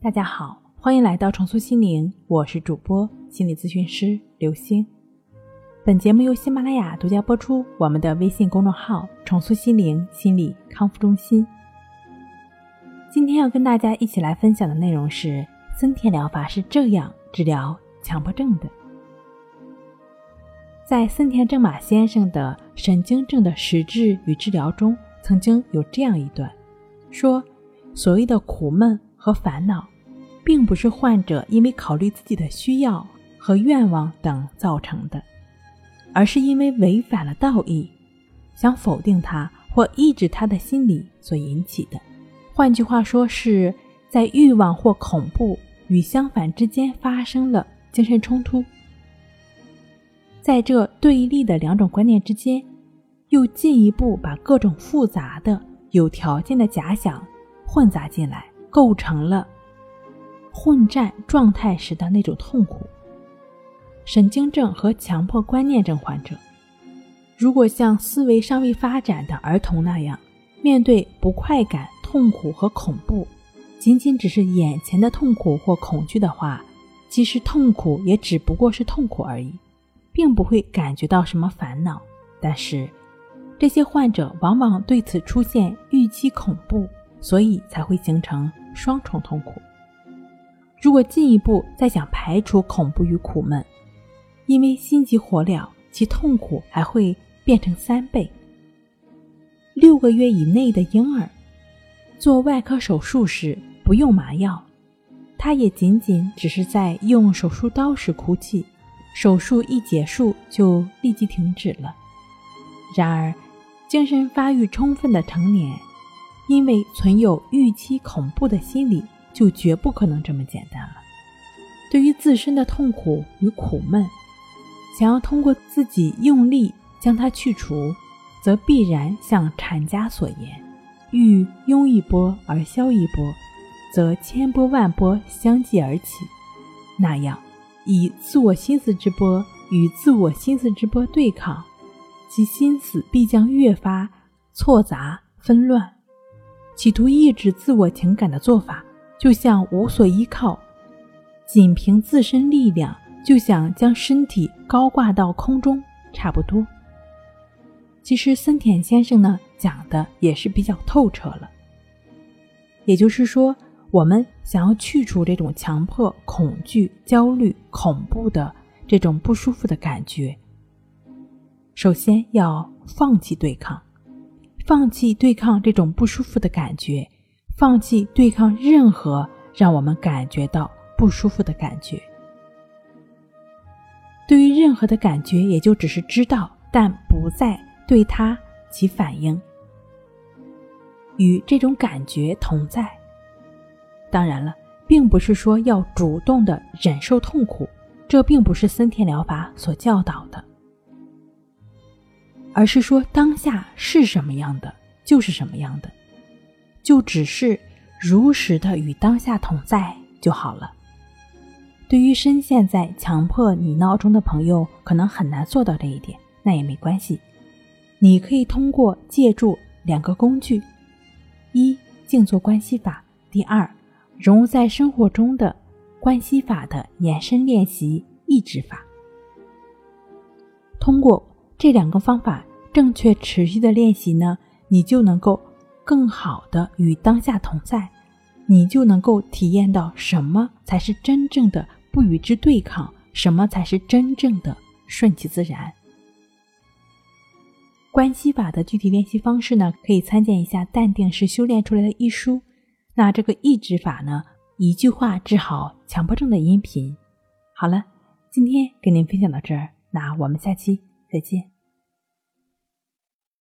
大家好，欢迎来到重塑心灵，我是主播心理咨询师刘星。本节目由喜马拉雅独家播出。我们的微信公众号“重塑心灵心理康复中心”。今天要跟大家一起来分享的内容是森田疗法是这样治疗强迫症的。在森田正马先生的《神经症的实质与治疗》中，曾经有这样一段，说所谓的苦闷。和烦恼，并不是患者因为考虑自己的需要和愿望等造成的，而是因为违反了道义，想否定他或抑制他的心理所引起的。换句话说，是在欲望或恐怖与相反之间发生了精神冲突，在这对立的两种观念之间，又进一步把各种复杂的有条件的假想混杂进来。构成了混战状态时的那种痛苦。神经症和强迫观念症患者，如果像思维尚未发展的儿童那样，面对不快感、痛苦和恐怖，仅仅只是眼前的痛苦或恐惧的话，其实痛苦也只不过是痛苦而已，并不会感觉到什么烦恼。但是，这些患者往往对此出现预期恐怖。所以才会形成双重痛苦。如果进一步再想排除恐怖与苦闷，因为心急火燎，其痛苦还会变成三倍。六个月以内的婴儿做外科手术时不用麻药，他也仅仅只是在用手术刀时哭泣，手术一结束就立即停止了。然而，精神发育充分的成年。因为存有预期恐怖的心理，就绝不可能这么简单了。对于自身的痛苦与苦闷，想要通过自己用力将它去除，则必然像禅家所言：“欲拥一波而消一波，则千波万波相继而起。”那样，以自我心思之波与自我心思之波对抗，其心思必将越发错杂纷乱。企图抑制自我情感的做法，就像无所依靠，仅凭自身力量就想将身体高挂到空中，差不多。其实森田先生呢讲的也是比较透彻了。也就是说，我们想要去除这种强迫、恐惧、焦虑、恐怖的这种不舒服的感觉，首先要放弃对抗。放弃对抗这种不舒服的感觉，放弃对抗任何让我们感觉到不舒服的感觉。对于任何的感觉，也就只是知道，但不再对它起反应，与这种感觉同在。当然了，并不是说要主动的忍受痛苦，这并不是森田疗法所教导的。而是说，当下是什么样的，就是什么样的，就只是如实的与当下同在就好了。对于深陷在强迫你闹钟的朋友，可能很难做到这一点，那也没关系。你可以通过借助两个工具：一、静坐关系法；第二，融入在生活中的关系法的延伸练习意志法。通过这两个方法。正确持续的练习呢，你就能够更好的与当下同在，你就能够体验到什么才是真正的不与之对抗，什么才是真正的顺其自然。关系法的具体练习方式呢，可以参见一下《淡定是修炼出来的》一书。那这个抑制法呢，一句话治好强迫症的音频。好了，今天跟您分享到这儿，那我们下期再见。